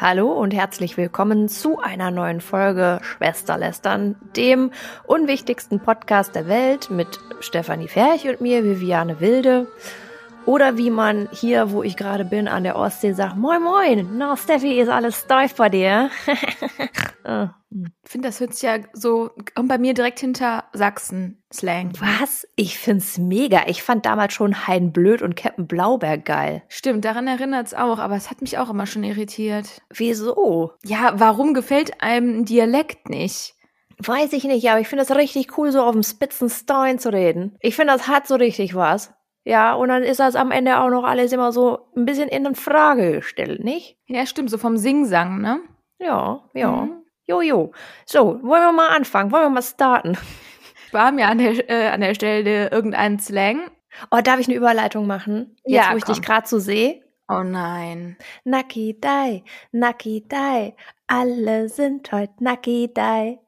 Hallo und herzlich willkommen zu einer neuen Folge Schwesterlästern, dem unwichtigsten Podcast der Welt mit Stefanie Ferch und mir, Viviane Wilde. Oder wie man hier, wo ich gerade bin, an der Ostsee sagt, moin moin, na Steffi, ist alles steif bei dir? Ah. Ich finde, das hört sich ja so, und bei mir direkt hinter Sachsen-Slang. Was? Ich find's mega. Ich fand damals schon Hein Blöd und Captain Blauberg geil. Stimmt, daran erinnert's auch, aber es hat mich auch immer schon irritiert. Wieso? Ja, warum gefällt einem ein Dialekt nicht? Weiß ich nicht, aber ich finde es richtig cool, so auf dem spitzen Stein zu reden. Ich finde, das hat so richtig was. Ja, und dann ist das am Ende auch noch alles immer so ein bisschen in Frage gestellt, nicht? Ja, stimmt, so vom Singsang, ne? Ja, ja. Mhm. Jojo. So, wollen wir mal anfangen? Wollen wir mal starten? War mir an der, äh, an der Stelle irgendein Slang? Oh, darf ich eine Überleitung machen? Jetzt, ja, wo ich dich gerade so sehe. Oh nein. Naki Dai, Naki Dai, alle sind heute Naki Dai.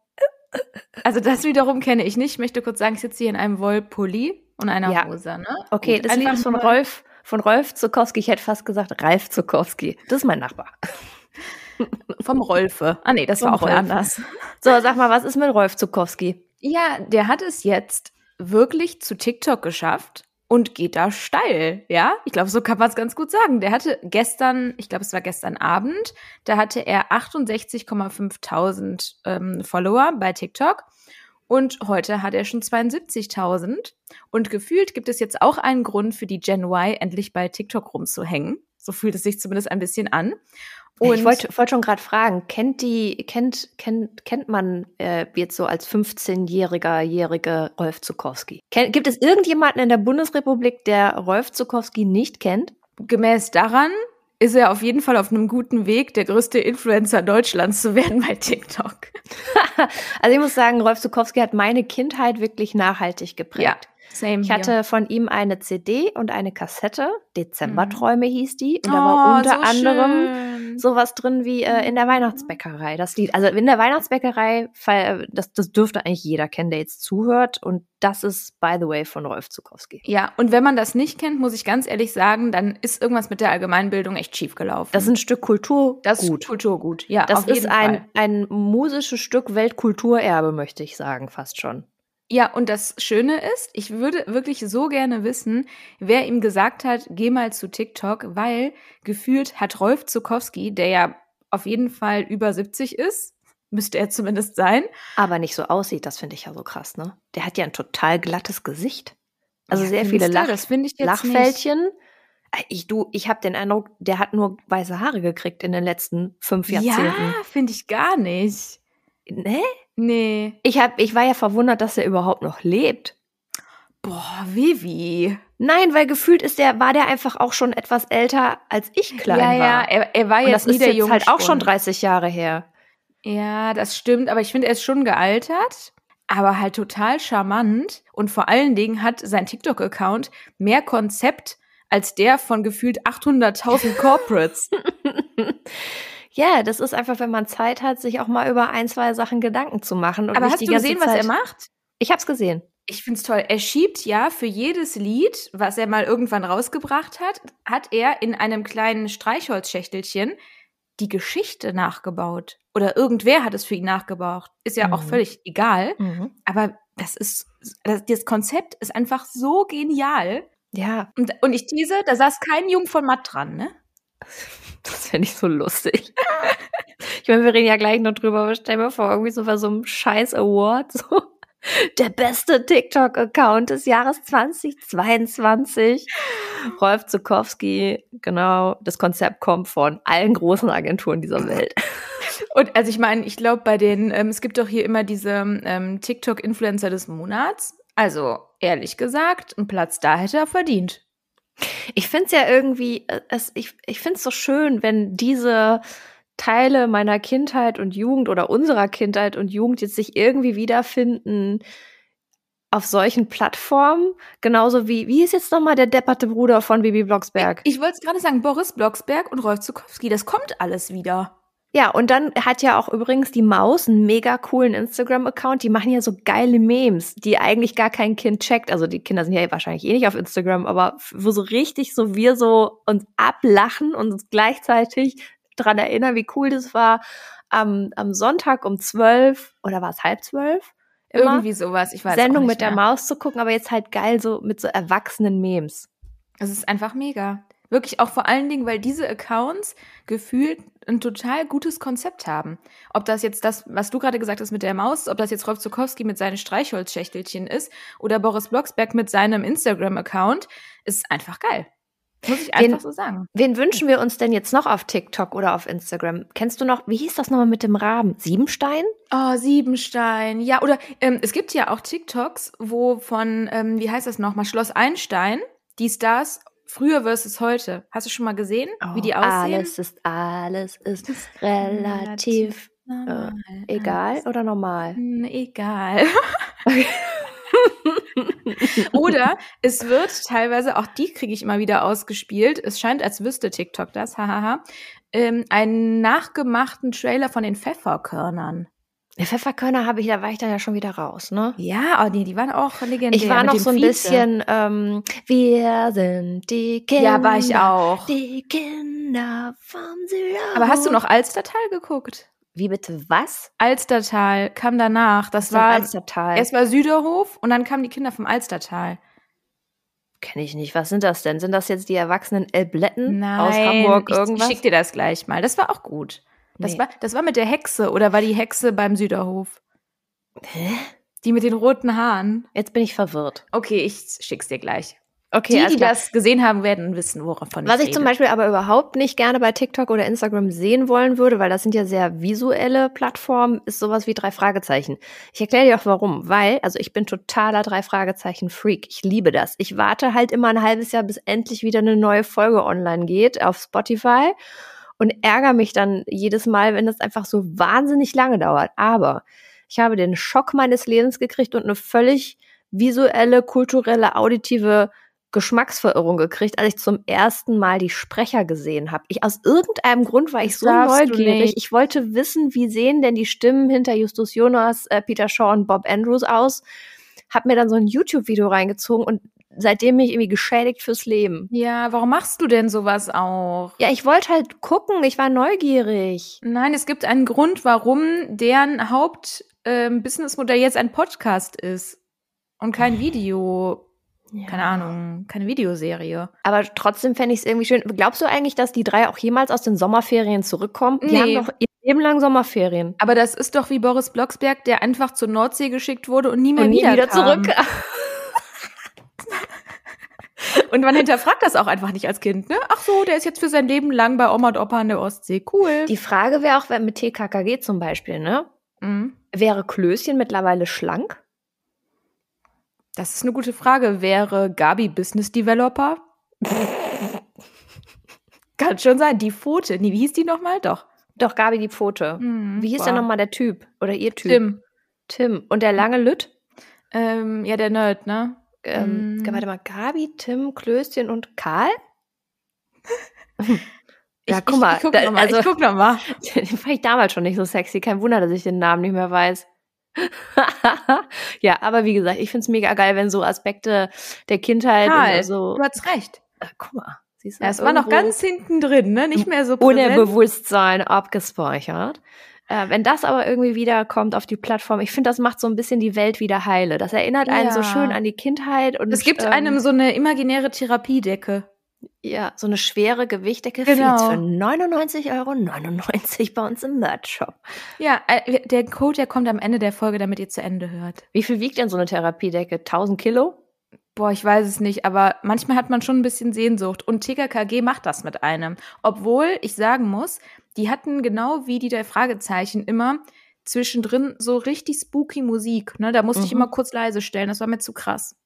Also das wiederum kenne ich nicht. Ich möchte kurz sagen, ich sitze hier in einem Wollpulli und einer ja. Hose, ne? Okay, Gut, das Lied ist von Rolf, von Rolf Zukowski. Ich hätte fast gesagt Ralf Zukowski. Das ist mein Nachbar. Vom Rolfe. Ah nee, das Vom war auch Rolf. anders. So, sag mal, was ist mit Rolf Zukowski? Ja, der hat es jetzt wirklich zu TikTok geschafft und geht da steil, ja? Ich glaube, so kann man es ganz gut sagen. Der hatte gestern, ich glaube, es war gestern Abend, da hatte er 68,5.000 ähm, Follower bei TikTok und heute hat er schon 72.000 und gefühlt gibt es jetzt auch einen Grund für die Gen Y endlich bei TikTok rumzuhängen. So fühlt es sich zumindest ein bisschen an. Und ich wollte wollt schon gerade fragen, kennt die, kennt, kennt, kennt man äh, jetzt so als 15-jähriger, jährige Rolf Zukowski? Ken, gibt es irgendjemanden in der Bundesrepublik, der Rolf Zukowski nicht kennt? Gemäß daran ist er auf jeden Fall auf einem guten Weg, der größte Influencer Deutschlands zu werden bei TikTok. also ich muss sagen, Rolf Zukowski hat meine Kindheit wirklich nachhaltig geprägt. Ja. Same ich hatte hier. von ihm eine CD und eine Kassette. Dezemberträume mhm. hieß die. Und da war oh, unter so anderem schön. sowas drin wie äh, in der Weihnachtsbäckerei. Das Lied. Also in der Weihnachtsbäckerei, das, das dürfte eigentlich jeder kennen, der jetzt zuhört. Und das ist, by the way, von Rolf Zukowski. Ja, und wenn man das nicht kennt, muss ich ganz ehrlich sagen, dann ist irgendwas mit der Allgemeinbildung echt schief gelaufen. Das ist ein Stück Kultur. Das ist Kulturgut, ja. Das ist ein, ein musisches Stück Weltkulturerbe, möchte ich sagen, fast schon. Ja, und das Schöne ist, ich würde wirklich so gerne wissen, wer ihm gesagt hat, geh mal zu TikTok, weil gefühlt hat Rolf Zukowski, der ja auf jeden Fall über 70 ist, müsste er zumindest sein. Aber nicht so aussieht, das finde ich ja so krass, ne? Der hat ja ein total glattes Gesicht. Also ja, sehr viele Lach das ich Lachfältchen. Nicht. Äh, ich, du, ich habe den Eindruck, der hat nur weiße Haare gekriegt in den letzten fünf Jahrzehnten. Ja, finde ich gar nicht. Ne? Nee. Ich, hab, ich war ja verwundert, dass er überhaupt noch lebt. Boah, Vivi. Nein, weil gefühlt ist der, war der einfach auch schon etwas älter, als ich klein ja, war. Ja, er, er war jetzt Und das nie ist der jetzt halt auch schon 30 Jahre her. Ja, das stimmt, aber ich finde, er ist schon gealtert, aber halt total charmant. Und vor allen Dingen hat sein TikTok-Account mehr Konzept als der von gefühlt 800.000 Corporates. Ja, das ist einfach, wenn man Zeit hat, sich auch mal über ein, zwei Sachen Gedanken zu machen. Aber hast du gesehen, Zeit was er macht? Ich hab's gesehen. Ich find's toll. Er schiebt ja für jedes Lied, was er mal irgendwann rausgebracht hat, hat er in einem kleinen Streichholzschächtelchen die Geschichte nachgebaut. Oder irgendwer hat es für ihn nachgebaut. Ist ja mhm. auch völlig egal. Mhm. Aber das ist, das, das Konzept ist einfach so genial. Ja. Und, und ich tease, da saß kein Jung von Matt dran, ne? Das fände ich so lustig. ich meine, wir reden ja gleich noch drüber, aber stell mir vor, irgendwie so bei so einem scheiß Award, so der beste TikTok-Account des Jahres 2022. Rolf Zukowski, genau, das Konzept kommt von allen großen Agenturen dieser Welt. Und also ich meine, ich glaube bei den, ähm, es gibt doch hier immer diese ähm, TikTok-Influencer des Monats. Also ehrlich gesagt, einen Platz da hätte er verdient. Ich finde es ja irgendwie, äh, es, ich, ich finde es so schön, wenn diese Teile meiner Kindheit und Jugend oder unserer Kindheit und Jugend jetzt sich irgendwie wiederfinden auf solchen Plattformen. Genauso wie, wie ist jetzt nochmal der depperte Bruder von Bibi Blocksberg? Ich, ich wollte es gerade sagen, Boris Blocksberg und Rolf Zukowski, das kommt alles wieder. Ja, und dann hat ja auch übrigens die Maus einen mega coolen Instagram-Account. Die machen ja so geile Memes, die eigentlich gar kein Kind checkt. Also die Kinder sind ja wahrscheinlich eh nicht auf Instagram, aber wo so richtig so wir so uns ablachen und uns gleichzeitig dran erinnern, wie cool das war. Am, am Sonntag um zwölf oder war es halb zwölf? Immer Irgendwie sowas, ich weiß Sendung mit mehr. der Maus zu gucken, aber jetzt halt geil so mit so erwachsenen Memes. Es ist einfach mega. Wirklich auch vor allen Dingen, weil diese Accounts gefühlt ein total gutes Konzept haben. Ob das jetzt das, was du gerade gesagt hast mit der Maus, ob das jetzt Rolf Zukowski mit seinen Streichholzschächtelchen ist oder Boris Blocksberg mit seinem Instagram-Account, ist einfach geil. Muss ich einfach wen, so sagen. Wen wünschen wir uns denn jetzt noch auf TikTok oder auf Instagram? Kennst du noch, wie hieß das nochmal mit dem Raben? Siebenstein? Oh, Siebenstein. Ja, oder ähm, es gibt ja auch TikToks, wo von, ähm, wie heißt das nochmal, Schloss Einstein, die Stars früher versus heute. Hast du schon mal gesehen, oh, wie die aussehen? Alles ist, alles ist, relativ, äh, egal oder normal? Egal. Oder es wird teilweise, auch die kriege ich immer wieder ausgespielt, es scheint, als wüsste TikTok das, hahaha, ähm, einen nachgemachten Trailer von den Pfefferkörnern. Der Pfefferkörner habe ich, da war ich dann ja schon wieder raus, ne? Ja, oh nee, die waren auch legendär. Ich war noch so ein Vize. bisschen, ähm, wir sind die Kinder. Ja, war ich auch. Die Kinder vom Süden. Aber hast du noch Alstertal geguckt? Wie bitte was? Alstertal kam danach. Das was war Alstertal. Erst war Süderhof und dann kamen die Kinder vom Alstertal. Kenne ich nicht. Was sind das denn? Sind das jetzt die erwachsenen Elbletten aus Hamburg irgendwas? Ich schick dir das gleich mal. Das war auch gut. Das, nee. war, das war mit der Hexe oder war die Hexe beim Süderhof? Hä? Die mit den roten Haaren. Jetzt bin ich verwirrt. Okay, ich schick's dir gleich. Okay, die, die das gesehen haben, werden wissen, woran Was ich, ich zum Beispiel aber überhaupt nicht gerne bei TikTok oder Instagram sehen wollen würde, weil das sind ja sehr visuelle Plattformen, ist sowas wie drei Fragezeichen. Ich erkläre dir auch warum. Weil, also ich bin totaler drei Fragezeichen Freak. Ich liebe das. Ich warte halt immer ein halbes Jahr, bis endlich wieder eine neue Folge online geht auf Spotify und ärgere mich dann jedes Mal, wenn das einfach so wahnsinnig lange dauert. Aber ich habe den Schock meines Lebens gekriegt und eine völlig visuelle, kulturelle, auditive Geschmacksverirrung gekriegt, als ich zum ersten Mal die Sprecher gesehen habe. Ich aus irgendeinem Grund war ich so neugierig. Ich wollte wissen, wie sehen denn die Stimmen hinter Justus Jonas, äh, Peter Shaw und Bob Andrews aus. Hab mir dann so ein YouTube-Video reingezogen und seitdem bin ich irgendwie geschädigt fürs Leben. Ja, warum machst du denn sowas auch? Ja, ich wollte halt gucken, ich war neugierig. Nein, es gibt einen Grund, warum deren Hauptbusinessmodell ähm, jetzt ein Podcast ist und kein Video ja. keine Ahnung, keine Videoserie. Aber trotzdem fände ich es irgendwie schön. Glaubst du eigentlich, dass die drei auch jemals aus den Sommerferien zurückkommen? Die nee. haben doch ihr Leben lang Sommerferien. Aber das ist doch wie Boris Blocksberg, der einfach zur Nordsee geschickt wurde und nie mehr und nie wieder, wieder zurück. und man hinterfragt das auch einfach nicht als Kind, ne? Ach so, der ist jetzt für sein Leben lang bei Oma und Opa an der Ostsee. Cool. Die Frage wäre auch, wenn mit TKKG zum Beispiel, ne? Mhm. Wäre Klößchen mittlerweile schlank? Das ist eine gute Frage. Wäre Gabi Business Developer? Kann schon sein. Die Pfote. Nee, wie hieß die nochmal? Doch. Doch, Gabi die Pfote. Mhm, wie hieß denn nochmal der Typ? Oder ihr Typ? Tim. Tim. Und der lange Lütt? Ähm, ja, der Nerd, ne? Ähm, mhm. Warte mal, Gabi, Tim, Klößchen und Karl? ja, ich, guck mal. Ich, ich guck da, noch Also, ich guck noch mal. Den fand ich damals schon nicht so sexy. Kein Wunder, dass ich den Namen nicht mehr weiß. ja, aber wie gesagt, ich find's mega geil, wenn so Aspekte der Kindheit Karl, so. Du hast recht. Ach, guck mal. Siehst du, ja, es war noch ganz hinten drin, ne? Nicht mehr so präsent. Ohne Bewusstsein abgespeichert. Äh, wenn das aber irgendwie wiederkommt auf die Plattform, ich finde, das macht so ein bisschen die Welt wieder heile. Das erinnert einen ja. so schön an die Kindheit und es gibt ähm, einem so eine imaginäre Therapiedecke. Ja, so eine schwere Gewichtdecke genau. für 99,99 Euro bei uns im Merch-Shop. Ja, äh, der Code, der kommt am Ende der Folge, damit ihr zu Ende hört. Wie viel wiegt denn so eine Therapiedecke? 1000 Kilo? Boah, ich weiß es nicht, aber manchmal hat man schon ein bisschen Sehnsucht. Und TKKG macht das mit einem. Obwohl ich sagen muss, die hatten genau wie die der Fragezeichen immer zwischendrin so richtig spooky Musik. Ne? Da musste mhm. ich immer kurz leise stellen, das war mir zu krass.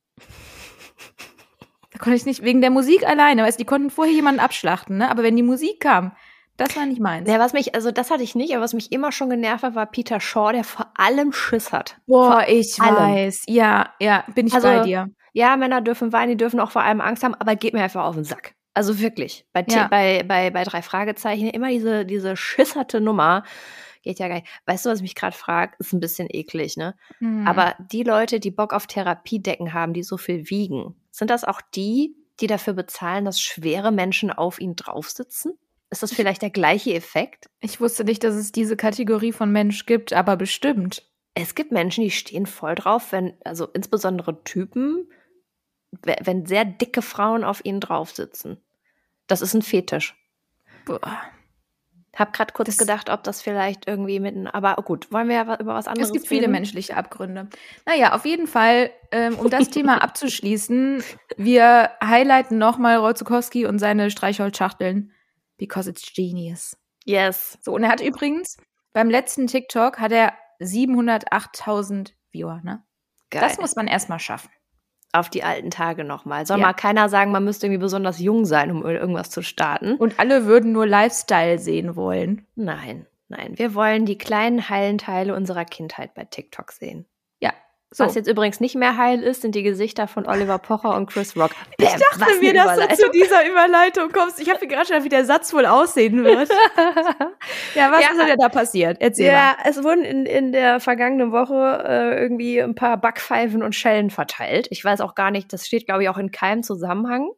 Da konnte ich nicht, wegen der Musik alleine, weißt die konnten vorher jemanden abschlachten, ne? Aber wenn die Musik kam, das war nicht meins. Ja, was mich, also das hatte ich nicht, aber was mich immer schon genervt hat, war Peter Shaw, der vor allem Schiss hat. Boah, vor ich allem. weiß. Ja, ja, bin ich also, bei dir. Ja, Männer dürfen weinen, die dürfen auch vor allem Angst haben, aber geht mir einfach auf den Sack. Also wirklich. Bei, ja. bei, bei, bei drei Fragezeichen immer diese, diese schisserte Nummer. Geht ja nicht. Weißt du, was ich mich gerade frage? Ist ein bisschen eklig, ne? Mhm. Aber die Leute, die Bock auf Therapiedecken haben, die so viel wiegen, sind das auch die, die dafür bezahlen, dass schwere Menschen auf ihnen draufsitzen? Ist das vielleicht der gleiche Effekt? Ich wusste nicht, dass es diese Kategorie von Mensch gibt, aber bestimmt. Es gibt Menschen, die stehen voll drauf, wenn, also insbesondere Typen, wenn sehr dicke Frauen auf ihnen drauf sitzen. Das ist ein Fetisch. Boah. Hab gerade kurz das gedacht, ob das vielleicht irgendwie mitten. Aber gut, wollen wir ja über was anderes Es gibt reden? viele menschliche Abgründe. Naja, auf jeden Fall, ähm, um das Thema abzuschließen, wir highlighten nochmal Rolzukowski und seine Streichholzschachteln. Because it's genius. Yes. So, und er hat übrigens beim letzten TikTok hat er 708.000 Viewer, ne? Geil. Das muss man erstmal schaffen auf die alten Tage nochmal. Soll ja. mal keiner sagen, man müsste irgendwie besonders jung sein, um irgendwas zu starten. Und alle würden nur Lifestyle sehen wollen. Nein, nein. Wir wollen die kleinen heilen Teile unserer Kindheit bei TikTok sehen. So. Was jetzt übrigens nicht mehr heil ist, sind die Gesichter von Oliver Pocher und Chris Rock. Bam, ich dachte mir, dass du zu dieser Überleitung kommst. Ich habe mir gerade schon, wie der Satz wohl aussehen wird. ja, was ja, ist denn da passiert? Erzähl ja, mal. Es wurden in, in der vergangenen Woche äh, irgendwie ein paar Backpfeifen und Schellen verteilt. Ich weiß auch gar nicht, das steht, glaube ich, auch in keinem Zusammenhang.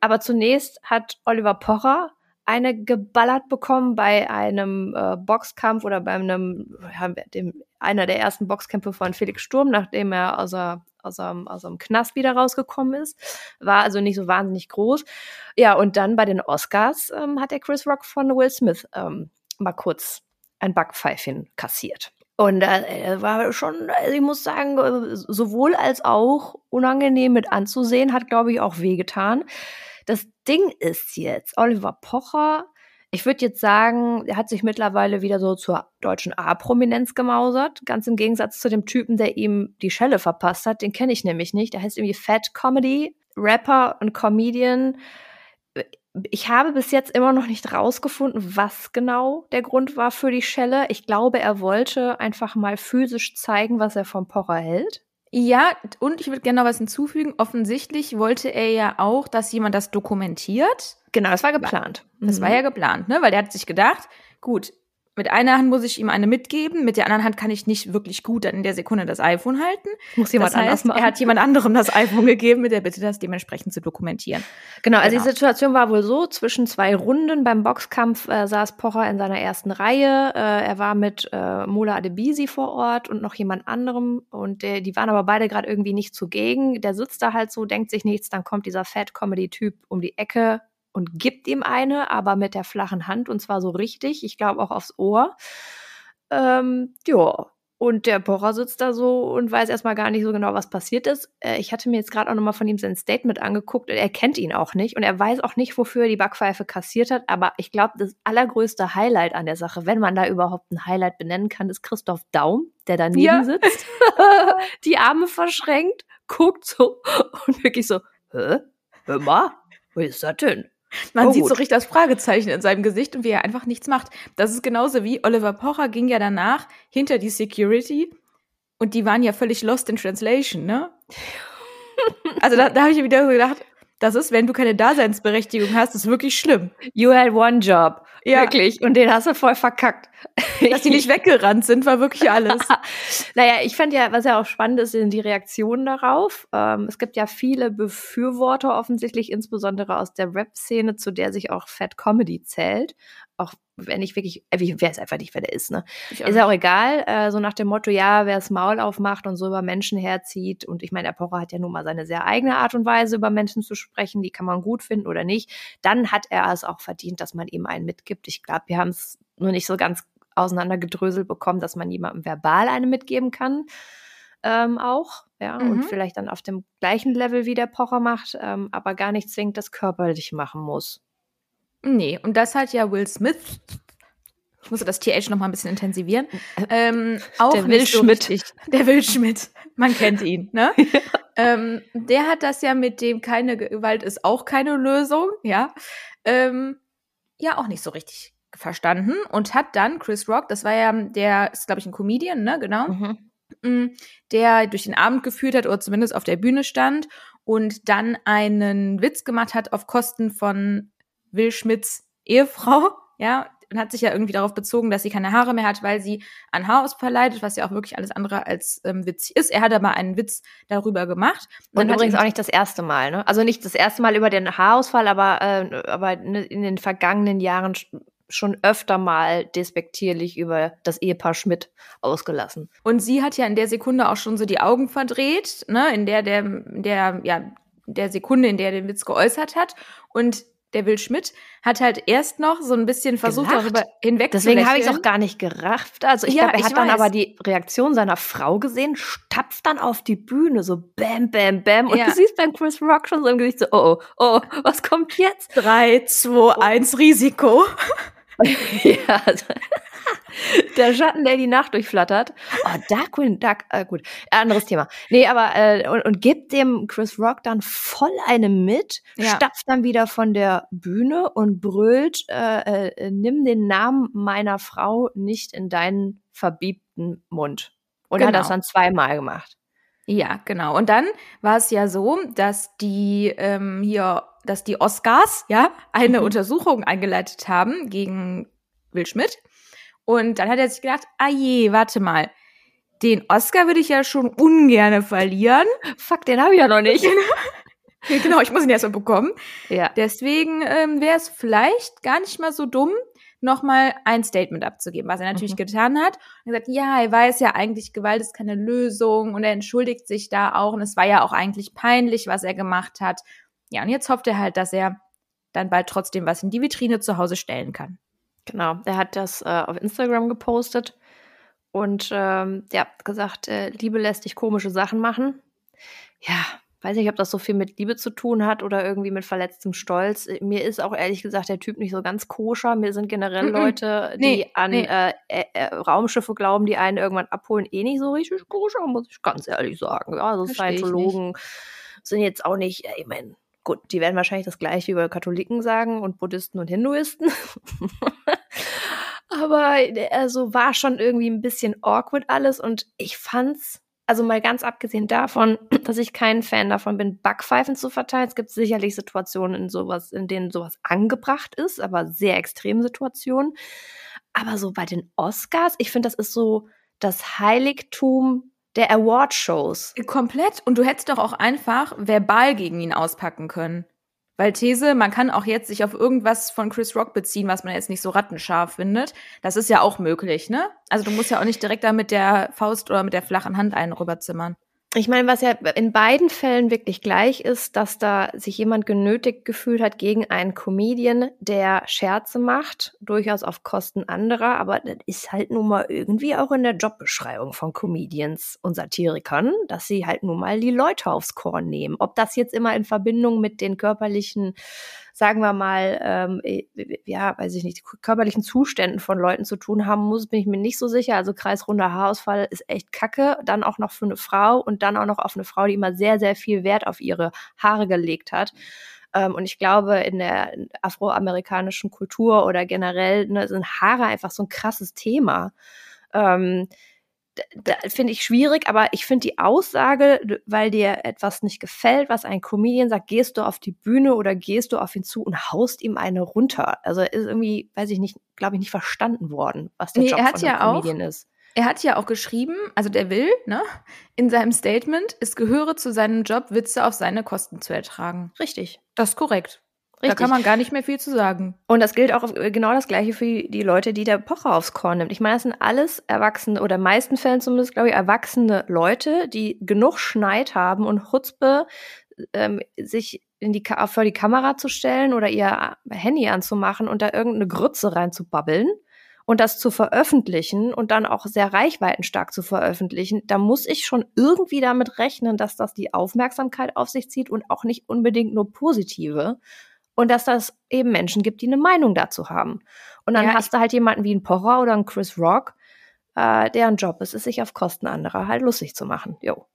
Aber zunächst hat Oliver Pocher eine geballert bekommen bei einem äh, Boxkampf oder bei einem, ja, dem, einer der ersten Boxkämpfe von Felix Sturm, nachdem er aus, der, aus, dem, aus dem Knast wieder rausgekommen ist. War also nicht so wahnsinnig groß. Ja, und dann bei den Oscars ähm, hat der Chris Rock von Will Smith ähm, mal kurz ein Backpfeifchen kassiert. Und äh, war schon, also ich muss sagen, äh, sowohl als auch unangenehm mit anzusehen, hat, glaube ich, auch wehgetan. Das Ding ist jetzt, Oliver Pocher, ich würde jetzt sagen, er hat sich mittlerweile wieder so zur deutschen A-Prominenz gemausert. Ganz im Gegensatz zu dem Typen, der ihm die Schelle verpasst hat. Den kenne ich nämlich nicht. Der heißt irgendwie Fat Comedy, Rapper und Comedian. Ich habe bis jetzt immer noch nicht rausgefunden, was genau der Grund war für die Schelle. Ich glaube, er wollte einfach mal physisch zeigen, was er vom Pocher hält. Ja, und ich würde gerne noch was hinzufügen. Offensichtlich wollte er ja auch, dass jemand das dokumentiert. Genau, das war geplant. Das mhm. war ja geplant, ne? Weil der hat sich gedacht, gut, mit einer Hand muss ich ihm eine mitgeben, mit der anderen Hand kann ich nicht wirklich gut dann in der Sekunde das iPhone halten. Muss jemand das heißt, anders machen. Er hat jemand anderem das iPhone gegeben mit der Bitte, das dementsprechend zu dokumentieren. Genau, also genau. die Situation war wohl so, zwischen zwei Runden beim Boxkampf äh, saß Pocher in seiner ersten Reihe. Äh, er war mit äh, Mola Adebisi vor Ort und noch jemand anderem und der, die waren aber beide gerade irgendwie nicht zugegen. Der sitzt da halt so, denkt sich nichts, dann kommt dieser Fat-Comedy-Typ um die Ecke, und gibt ihm eine, aber mit der flachen Hand und zwar so richtig, ich glaube auch aufs Ohr. Ähm, ja, und der Pocher sitzt da so und weiß erstmal gar nicht so genau, was passiert ist. Äh, ich hatte mir jetzt gerade auch nochmal von ihm sein Statement angeguckt und er kennt ihn auch nicht und er weiß auch nicht, wofür er die Backpfeife kassiert hat. Aber ich glaube, das allergrößte Highlight an der Sache, wenn man da überhaupt ein Highlight benennen kann, ist Christoph Daum, der daneben ja. sitzt, die Arme verschränkt, guckt so und wirklich so, hä? Hör mal, was ist das denn? Man oh, sieht so richtig das Fragezeichen in seinem Gesicht und wie er einfach nichts macht. Das ist genauso wie Oliver Pocher ging ja danach hinter die Security und die waren ja völlig lost in translation, ne? Also da, da habe ich wieder so gedacht, das ist, wenn du keine Daseinsberechtigung hast, ist wirklich schlimm. You had one job. Ja. Wirklich. Und den hast du voll verkackt. Dass die nicht weggerannt sind, war wirklich alles. naja, ich fand ja, was ja auch spannend ist, sind die Reaktionen darauf. Ähm, es gibt ja viele Befürworter offensichtlich, insbesondere aus der Rap-Szene, zu der sich auch Fat Comedy zählt auch wenn ich wirklich, äh, ich weiß einfach nicht, wer der ist, ne? Ist ja auch egal, äh, so nach dem Motto, ja, wer das Maul aufmacht und so über Menschen herzieht. Und ich meine, der Pocher hat ja nun mal seine sehr eigene Art und Weise, über Menschen zu sprechen, die kann man gut finden oder nicht. Dann hat er es auch verdient, dass man ihm einen mitgibt. Ich glaube, wir haben es nur nicht so ganz auseinandergedröselt bekommen, dass man jemandem verbal eine mitgeben kann. Ähm, auch, ja, mhm. und vielleicht dann auf dem gleichen Level wie der Pocher macht, ähm, aber gar nicht zwingend das körperlich machen muss. Nee, und das hat ja Will Smith, ich musste das TH noch mal ein bisschen intensivieren, ähm, auch der Will Schmidt. So der Will Schmidt, man kennt ihn, ne? Ja. Ähm, der hat das ja mit dem keine Gewalt ist auch keine Lösung, ja, ähm, ja auch nicht so richtig verstanden und hat dann Chris Rock, das war ja, der ist glaube ich ein Comedian, ne, genau, mhm. Mm, der durch den Abend geführt hat oder zumindest auf der Bühne stand und dann einen Witz gemacht hat auf Kosten von Will Schmidts Ehefrau, ja, und hat sich ja irgendwie darauf bezogen, dass sie keine Haare mehr hat, weil sie an Haarausfall leidet, was ja auch wirklich alles andere als ähm, witzig ist. Er hat aber einen Witz darüber gemacht. Und, und übrigens auch nicht das erste Mal, ne? Also nicht das erste Mal über den Haarausfall, aber, äh, aber in den vergangenen Jahren schon öfter mal despektierlich über das Ehepaar Schmidt ausgelassen. Und sie hat ja in der Sekunde auch schon so die Augen verdreht, ne, in der der der ja der Sekunde, in der er den Witz geäußert hat und der Will Schmidt hat halt erst noch so ein bisschen versucht, Gelacht. darüber hinweg Deswegen habe ich es auch gar nicht gerafft. Also ich ja, glaube, er hat dann aber die Reaktion seiner Frau gesehen, stapft dann auf die Bühne, so bam, bam, bam. Und ja. du siehst beim Chris Rock schon so im Gesicht so, oh, oh, oh, was kommt jetzt? Drei, zwei, eins, Risiko. ja, also, der Schatten, der die Nacht durchflattert. Oh, Darkwing Duck, äh, gut, anderes Thema. Nee, aber äh, und, und gibt dem Chris Rock dann voll eine mit, ja. stapft dann wieder von der Bühne und brüllt, äh, äh, nimm den Namen meiner Frau nicht in deinen verbiebten Mund. Und genau. hat das genau. dann zweimal gemacht. Ja, genau. Und dann war es ja so, dass die ähm, hier dass die Oscars ja eine mhm. Untersuchung eingeleitet haben gegen Will Schmidt. Und dann hat er sich gedacht, ah je, warte mal. Den Oscar würde ich ja schon ungern verlieren. Fuck, den habe ich ja noch nicht. genau, ich muss ihn erst mal bekommen. Ja. Deswegen ähm, wäre es vielleicht gar nicht mal so dumm, nochmal ein Statement abzugeben, was er natürlich mhm. getan hat. Er hat gesagt, ja, er weiß ja eigentlich, Gewalt ist keine Lösung und er entschuldigt sich da auch und es war ja auch eigentlich peinlich, was er gemacht hat ja, und jetzt hofft er halt, dass er dann bald trotzdem was in die Vitrine zu Hause stellen kann. Genau, er hat das äh, auf Instagram gepostet und ähm, ja, gesagt, äh, Liebe lässt dich komische Sachen machen. Ja, weiß nicht, ob das so viel mit Liebe zu tun hat oder irgendwie mit verletztem Stolz. Mir ist auch ehrlich gesagt der Typ nicht so ganz koscher. Mir sind generell mm -mm. Leute, die nee, an nee. Äh, äh, äh, Raumschiffe glauben, die einen irgendwann abholen, eh nicht so richtig koscher, muss ich ganz ehrlich sagen. Ja, also Scientologen sind jetzt auch nicht, ich meine, Gut, die werden wahrscheinlich das gleiche über Katholiken sagen und Buddhisten und Hinduisten. Aber also war schon irgendwie ein bisschen awkward alles und ich fand's, also mal ganz abgesehen davon, dass ich kein Fan davon bin, Backpfeifen zu verteilen. Es gibt sicherlich Situationen in sowas, in denen sowas angebracht ist, aber sehr extreme Situationen. Aber so bei den Oscars, ich finde, das ist so das Heiligtum der Award-Shows. Komplett. Und du hättest doch auch einfach verbal gegen ihn auspacken können. Weil These, man kann auch jetzt sich auf irgendwas von Chris Rock beziehen, was man jetzt nicht so rattenscharf findet. Das ist ja auch möglich, ne? Also du musst ja auch nicht direkt da mit der Faust oder mit der flachen Hand einen rüberzimmern. Ich meine, was ja in beiden Fällen wirklich gleich ist, dass da sich jemand genötigt gefühlt hat gegen einen Comedian, der Scherze macht, durchaus auf Kosten anderer, aber das ist halt nun mal irgendwie auch in der Jobbeschreibung von Comedians und Satirikern, dass sie halt nun mal die Leute aufs Korn nehmen. Ob das jetzt immer in Verbindung mit den körperlichen sagen wir mal, ähm, ja, weiß ich nicht, körperlichen Zuständen von Leuten zu tun haben muss, bin ich mir nicht so sicher. Also kreisrunder Haarausfall ist echt kacke. Dann auch noch für eine Frau und dann auch noch auf eine Frau, die immer sehr, sehr viel Wert auf ihre Haare gelegt hat. Ähm, und ich glaube, in der afroamerikanischen Kultur oder generell ne, sind Haare einfach so ein krasses Thema. Ähm, finde ich schwierig, aber ich finde die Aussage, weil dir etwas nicht gefällt, was ein Comedian sagt, gehst du auf die Bühne oder gehst du auf ihn zu und haust ihm eine runter. Also ist irgendwie, weiß ich nicht, glaube ich, nicht verstanden worden, was der nee, Job von ja Comedian auch, ist. Er hat ja auch geschrieben, also der will, ne, in seinem Statement, es gehöre zu seinem Job, Witze auf seine Kosten zu ertragen. Richtig. Das ist korrekt. Richtig. Da kann man gar nicht mehr viel zu sagen. Und das gilt auch äh, genau das Gleiche für die Leute, die der Pocher aufs Korn nimmt. Ich meine, das sind alles erwachsene oder in meisten Fällen zumindest, glaube ich, erwachsene Leute, die genug Schneid haben und Chutzpe, ähm, sich in die, vor die Kamera zu stellen oder ihr Handy anzumachen und da irgendeine Grütze reinzubabbeln und das zu veröffentlichen und dann auch sehr reichweitenstark zu veröffentlichen, da muss ich schon irgendwie damit rechnen, dass das die Aufmerksamkeit auf sich zieht und auch nicht unbedingt nur positive und dass das eben Menschen gibt, die eine Meinung dazu haben. Und dann ja, hast du halt jemanden wie ein Pocher oder ein Chris Rock, äh, deren Job ist es, sich auf Kosten anderer halt lustig zu machen. Jo.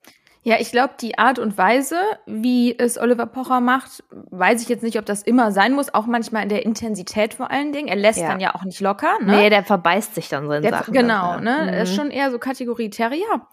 Ja, ich glaube, die Art und Weise, wie es Oliver Pocher macht, weiß ich jetzt nicht, ob das immer sein muss. Auch manchmal in der Intensität vor allen Dingen. Er lässt ja. dann ja auch nicht locker. Ne? Nee, der verbeißt sich dann so in der, Sachen. Genau, dann, ne? Mhm. Ist schon eher so Kategorie Terrier.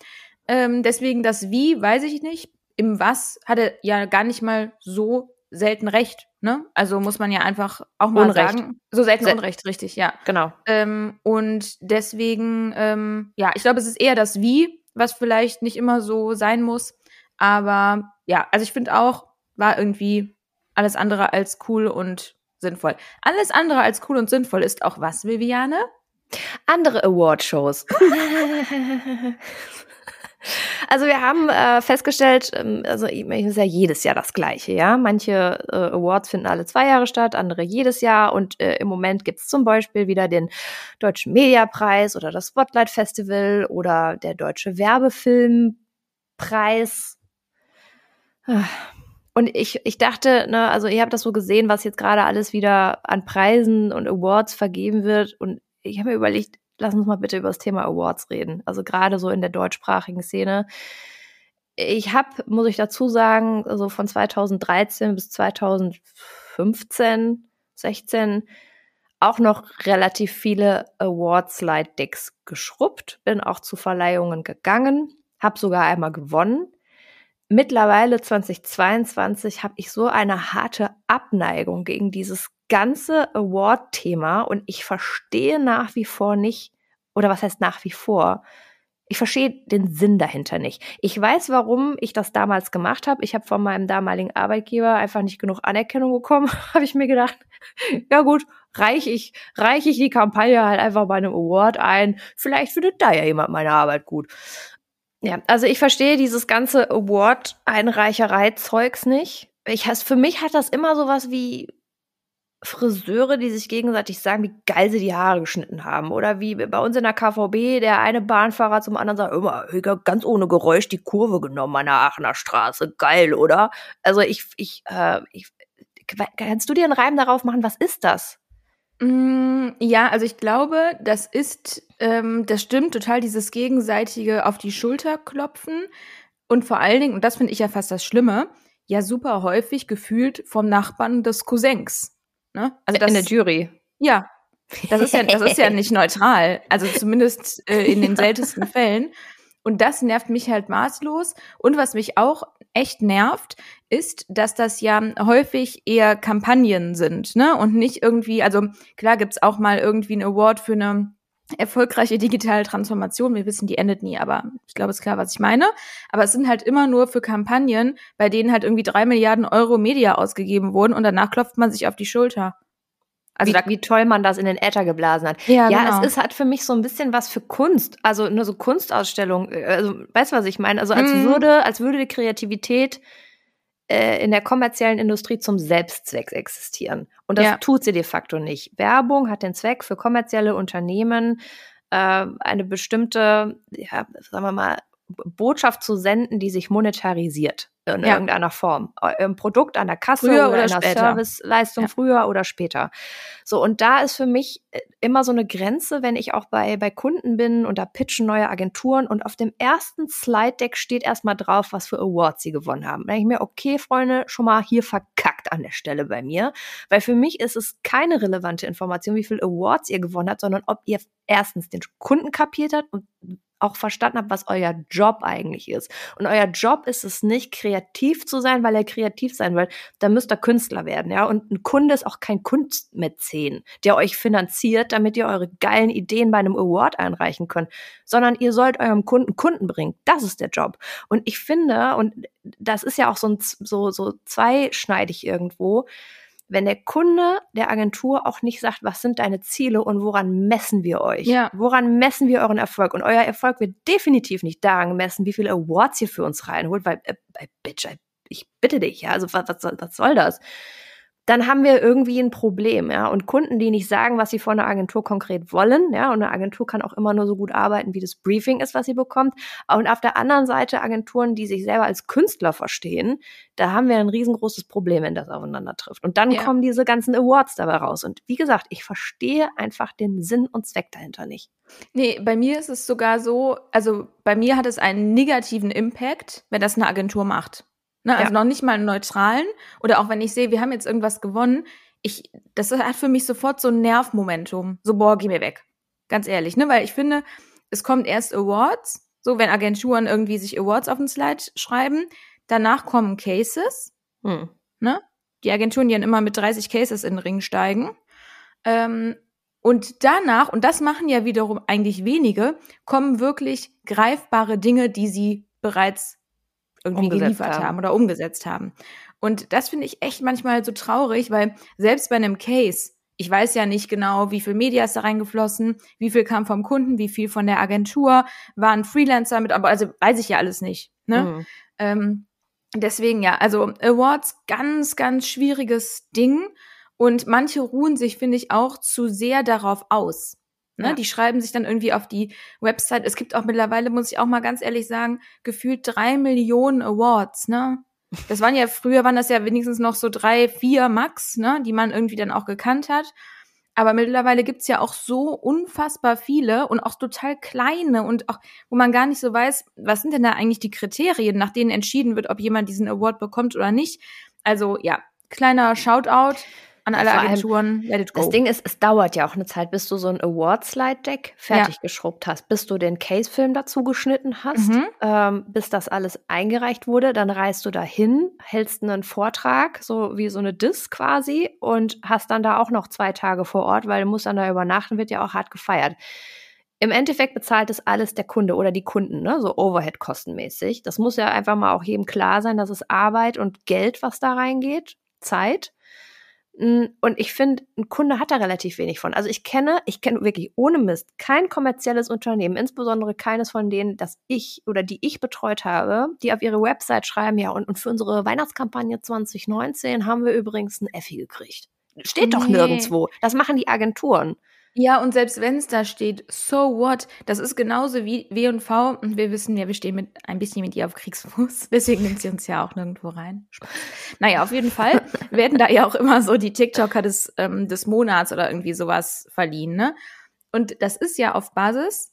Ähm, deswegen das Wie, weiß ich nicht. Im Was hat er ja gar nicht mal so selten recht. Ne? Also muss man ja einfach auch mal Unrecht. sagen. So selten Se Unrecht, richtig, ja. Genau. Ähm, und deswegen, ähm, ja, ich glaube, es ist eher das Wie, was vielleicht nicht immer so sein muss. Aber ja, also ich finde auch, war irgendwie alles andere als cool und sinnvoll. Alles andere als cool und sinnvoll ist auch was, Viviane? Andere Award-Shows. Also wir haben äh, festgestellt, ähm, also ist ja jedes Jahr das Gleiche, ja. Manche äh, Awards finden alle zwei Jahre statt, andere jedes Jahr. Und äh, im Moment gibt's zum Beispiel wieder den Deutschen Mediapreis oder das Spotlight Festival oder der Deutsche Werbefilmpreis. Und ich, ich dachte, ne, also ihr habt das so gesehen, was jetzt gerade alles wieder an Preisen und Awards vergeben wird. Und ich habe mir überlegt, lass uns mal bitte über das Thema Awards reden. Also gerade so in der deutschsprachigen Szene. Ich habe, muss ich dazu sagen, also von 2013 bis 2015, 16 auch noch relativ viele Award-Slide-Decks geschrubbt, bin auch zu Verleihungen gegangen, habe sogar einmal gewonnen. Mittlerweile 2022 habe ich so eine harte Abneigung gegen dieses ganze Award-Thema und ich verstehe nach wie vor nicht, oder was heißt nach wie vor? Ich verstehe den Sinn dahinter nicht. Ich weiß, warum ich das damals gemacht habe. Ich habe von meinem damaligen Arbeitgeber einfach nicht genug Anerkennung bekommen. habe ich mir gedacht, ja gut, reiche ich, reiche ich die Kampagne halt einfach bei einem Award ein. Vielleicht findet da ja jemand meine Arbeit gut. Ja, also ich verstehe dieses ganze Award-Einreicherei-Zeugs nicht. Ich, für mich hat das immer sowas wie Friseure, die sich gegenseitig sagen, wie geil sie die Haare geschnitten haben. Oder wie bei uns in der KVB, der eine Bahnfahrer zum anderen sagt, immer, ganz ohne Geräusch die Kurve genommen an der Aachener Straße. Geil, oder? Also ich, ich, äh, ich kannst du dir einen Reim darauf machen, was ist das? Mm, ja, also ich glaube, das ist, ähm, das stimmt total, dieses gegenseitige auf die Schulter klopfen. Und vor allen Dingen, und das finde ich ja fast das Schlimme, ja super häufig gefühlt vom Nachbarn des Cousins. Ne? Also das, in der Jury. Ja, das ist ja, das ist ja nicht neutral. Also zumindest äh, in den seltensten Fällen. Und das nervt mich halt maßlos. Und was mich auch echt nervt, ist, dass das ja häufig eher Kampagnen sind, ne? Und nicht irgendwie, also klar gibt's auch mal irgendwie einen Award für eine erfolgreiche digitale Transformation. Wir wissen, die endet nie, aber ich glaube, es ist klar, was ich meine. Aber es sind halt immer nur für Kampagnen, bei denen halt irgendwie drei Milliarden Euro Media ausgegeben wurden und danach klopft man sich auf die Schulter. Also wie, da, wie toll man das in den Äther geblasen hat. Ja, ja genau. es ist halt für mich so ein bisschen was für Kunst. Also nur so Kunstausstellung. Äh, also, weißt du, was ich meine? Also als mhm. würde, als würde die Kreativität äh, in der kommerziellen Industrie zum Selbstzweck existieren. Und das ja. tut sie de facto nicht. Werbung hat den Zweck für kommerzielle Unternehmen äh, eine bestimmte, ja, sagen wir mal, Botschaft zu senden, die sich monetarisiert in ja. irgendeiner Form. Im Produkt, an der Kasse früher oder, oder einer Serviceleistung, ja. früher oder später. So, und da ist für mich äh, immer so eine Grenze, wenn ich auch bei, bei Kunden bin und da pitchen neue Agenturen und auf dem ersten Slide-Deck steht erstmal drauf, was für Awards sie gewonnen haben. Da denke ich mir, okay, Freunde, schon mal hier verkackt an der Stelle bei mir. Weil für mich ist es keine relevante Information, wie viele Awards ihr gewonnen habt, sondern ob ihr erstens den Kunden kapiert habt und auch verstanden habt, was euer Job eigentlich ist. Und euer Job ist es nicht, kreativ zu sein, weil ihr kreativ sein wollt. Da müsst ihr Künstler werden, ja. Und ein Kunde ist auch kein Kunstmäzen, der euch finanziert, damit ihr eure geilen Ideen bei einem Award einreichen könnt, sondern ihr sollt eurem Kunden Kunden bringen. Das ist der Job. Und ich finde, und das ist ja auch so, ein, so, so zweischneidig irgendwo, wenn der Kunde der Agentur auch nicht sagt, was sind deine Ziele und woran messen wir euch? Ja. Woran messen wir euren Erfolg? Und euer Erfolg wird definitiv nicht daran gemessen, wie viele Awards ihr für uns reinholt, weil, äh, Bitch, ich bitte dich, ja, also was, was, was soll das? Dann haben wir irgendwie ein Problem, ja. Und Kunden, die nicht sagen, was sie von einer Agentur konkret wollen, ja, und eine Agentur kann auch immer nur so gut arbeiten, wie das Briefing ist, was sie bekommt. Und auf der anderen Seite Agenturen, die sich selber als Künstler verstehen, da haben wir ein riesengroßes Problem, wenn das aufeinander trifft. Und dann ja. kommen diese ganzen Awards dabei raus. Und wie gesagt, ich verstehe einfach den Sinn und Zweck dahinter nicht. Nee, bei mir ist es sogar so, also bei mir hat es einen negativen Impact, wenn das eine Agentur macht. Ne, also ja. noch nicht mal einen neutralen. Oder auch wenn ich sehe, wir haben jetzt irgendwas gewonnen, ich, das hat für mich sofort so ein Nervmomentum. So, boah, geh mir weg. Ganz ehrlich, ne? Weil ich finde, es kommt erst Awards, so wenn Agenturen irgendwie sich Awards auf den Slide schreiben, danach kommen Cases, hm. ne? Die Agenturen, die dann immer mit 30 Cases in den Ring steigen. Ähm, und danach, und das machen ja wiederum eigentlich wenige, kommen wirklich greifbare Dinge, die sie bereits irgendwie geliefert haben. haben oder umgesetzt haben. Und das finde ich echt manchmal so traurig, weil selbst bei einem Case, ich weiß ja nicht genau, wie viel Media ist da reingeflossen, wie viel kam vom Kunden, wie viel von der Agentur, waren Freelancer mit, aber also weiß ich ja alles nicht. Ne? Mhm. Ähm, deswegen ja, also Awards, ganz, ganz schwieriges Ding. Und manche ruhen sich, finde ich, auch zu sehr darauf aus. Ne? Ja. Die schreiben sich dann irgendwie auf die Website. Es gibt auch mittlerweile, muss ich auch mal ganz ehrlich sagen, gefühlt drei Millionen Awards, ne? Das waren ja, früher waren das ja wenigstens noch so drei, vier Max, ne, die man irgendwie dann auch gekannt hat. Aber mittlerweile gibt's ja auch so unfassbar viele und auch total kleine und auch, wo man gar nicht so weiß, was sind denn da eigentlich die Kriterien, nach denen entschieden wird, ob jemand diesen Award bekommt oder nicht. Also ja, kleiner Shoutout an alle Agenturen, let it go. Das Ding ist, es dauert ja auch eine Zeit, bis du so ein Award-Slide-Deck fertig ja. geschrubbt hast, bis du den Case-Film dazu geschnitten hast, mhm. ähm, bis das alles eingereicht wurde. Dann reist du dahin, hältst einen Vortrag, so wie so eine Dis quasi, und hast dann da auch noch zwei Tage vor Ort, weil du musst dann da übernachten, wird ja auch hart gefeiert. Im Endeffekt bezahlt das alles der Kunde oder die Kunden, ne? so Overhead-kostenmäßig. Das muss ja einfach mal auch jedem klar sein, dass es Arbeit und Geld, was da reingeht, Zeit. Und ich finde, ein Kunde hat da relativ wenig von. Also ich kenne, ich kenne wirklich ohne Mist kein kommerzielles Unternehmen, insbesondere keines von denen, das ich oder die ich betreut habe, die auf ihre Website schreiben, ja, und, und für unsere Weihnachtskampagne 2019 haben wir übrigens einen Effi gekriegt. Steht nee. doch nirgendwo. Das machen die Agenturen. Ja, und selbst wenn es da steht, so what? Das ist genauso wie W&V und wir wissen ja, wir stehen mit ein bisschen mit ihr auf Kriegsfuß. Deswegen nimmt sie uns ja auch nirgendwo rein. Naja, auf jeden Fall werden da ja auch immer so die TikToker des, ähm, des Monats oder irgendwie sowas verliehen, ne? Und das ist ja auf Basis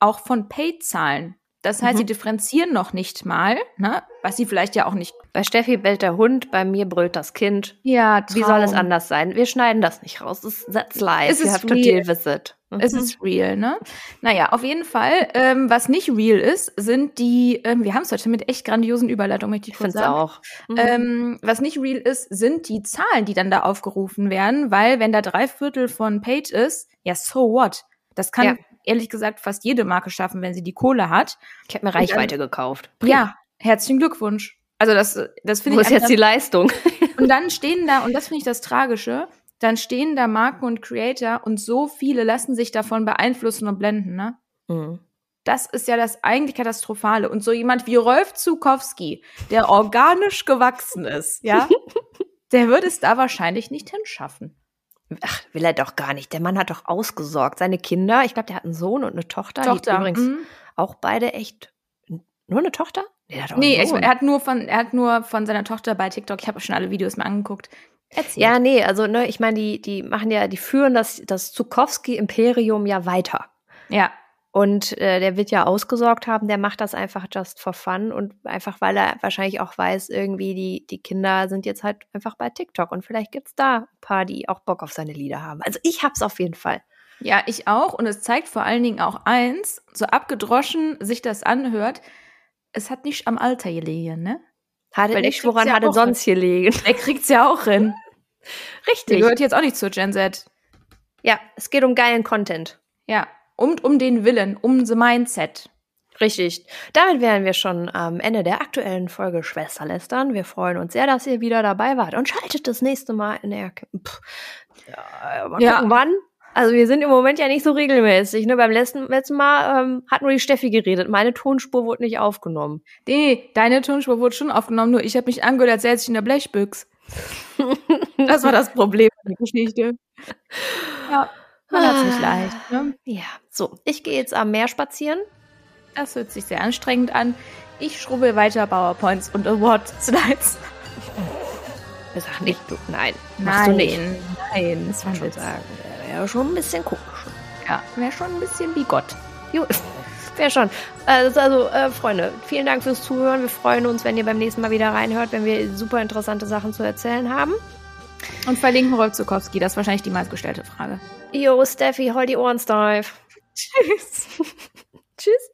auch von Paid-Zahlen. Das heißt, mhm. sie differenzieren noch nicht mal, ne? was sie vielleicht ja auch nicht. Bei Steffi bellt der Hund, bei mir brüllt das Kind. Ja, Traum. Wie soll es anders sein? Wir schneiden das nicht raus. Das that's live. Es ist real. visit. Mhm. Es ist real, ne? Naja, auf jeden Fall. Ähm, was nicht real ist, sind die, ähm, wir haben es heute mit echt grandiosen Überleitungen, möchte ich kurz sagen. auch. Mhm. Ähm, was nicht real ist, sind die Zahlen, die dann da aufgerufen werden, weil wenn da drei Viertel von Page ist, ja, so what? Das kann ja ehrlich gesagt fast jede Marke schaffen, wenn sie die Kohle hat. Ich habe mir Reichweite dann, gekauft. Ja, herzlichen Glückwunsch. Also das, das finde ich. Wo ist jetzt die Leistung? und dann stehen da, und das finde ich das Tragische, dann stehen da Marken und Creator und so viele lassen sich davon beeinflussen und blenden, ne? Mhm. Das ist ja das eigentlich Katastrophale. Und so jemand wie Rolf Zukowski, der organisch gewachsen ist, ja, der würde es da wahrscheinlich nicht hinschaffen. Ach, will er doch gar nicht. Der Mann hat doch ausgesorgt. Seine Kinder, ich glaube, der hat einen Sohn und eine Tochter. Tochter. Die übrigens mhm. auch beide echt. Nur eine Tochter? Nee, er hat, nee, ich, er hat nur von, er hat nur von seiner Tochter bei TikTok, ich habe schon alle Videos mir angeguckt. Erzählt. Ja, nee, also ne, ich meine, die, die machen ja, die führen das, das Zukowski-Imperium ja weiter. Ja. Und äh, der wird ja ausgesorgt haben, der macht das einfach just for fun und einfach, weil er wahrscheinlich auch weiß, irgendwie die, die Kinder sind jetzt halt einfach bei TikTok und vielleicht gibt's da ein paar, die auch Bock auf seine Lieder haben. Also ich hab's auf jeden Fall. Ja, ich auch. Und es zeigt vor allen Dingen auch eins, so abgedroschen sich das anhört, es hat nicht am Alter gelegen, ne? Hat nicht, woran ja hat er sonst gelegen? Er kriegt's ja auch hin. Richtig. Der gehört jetzt auch nicht zur Gen Z. Ja, es geht um geilen Content. Ja, und um den Willen, um the Mindset. Richtig. Damit wären wir schon am Ende der aktuellen Folge Schwesterlästern. Wir freuen uns sehr, dass ihr wieder dabei wart und schaltet das nächste Mal in der. Pff, ja, mal ja. wann. Also wir sind im Moment ja nicht so regelmäßig. Ne? Beim letzten, letzten Mal ähm, hat nur die Steffi geredet. Meine Tonspur wurde nicht aufgenommen. Nee, deine Tonspur wurde schon aufgenommen, nur ich habe mich angehört, als säße ich in der Blechbüchs. das war das Problem der Geschichte. Ja. Man hat es nicht ah. leicht. Ne? Ja, so. Ich gehe jetzt am Meer spazieren. Das hört sich sehr anstrengend an. Ich schrubbe weiter PowerPoints und Award-Slides. Sag nicht, du, nein, machst nein, du nicht. Nein, das war schon sagen. Wäre schon ein bisschen komisch. Ja, wäre schon ein bisschen wie Gott. Wäre schon. Also, also äh, Freunde, vielen Dank fürs Zuhören. Wir freuen uns, wenn ihr beim nächsten Mal wieder reinhört, wenn wir super interessante Sachen zu erzählen haben. Und verlinken Rolf Zukowski, das ist wahrscheinlich die meistgestellte Frage. Jo, Steffi, hol die Ohren steif. Tschüss. Tschüss.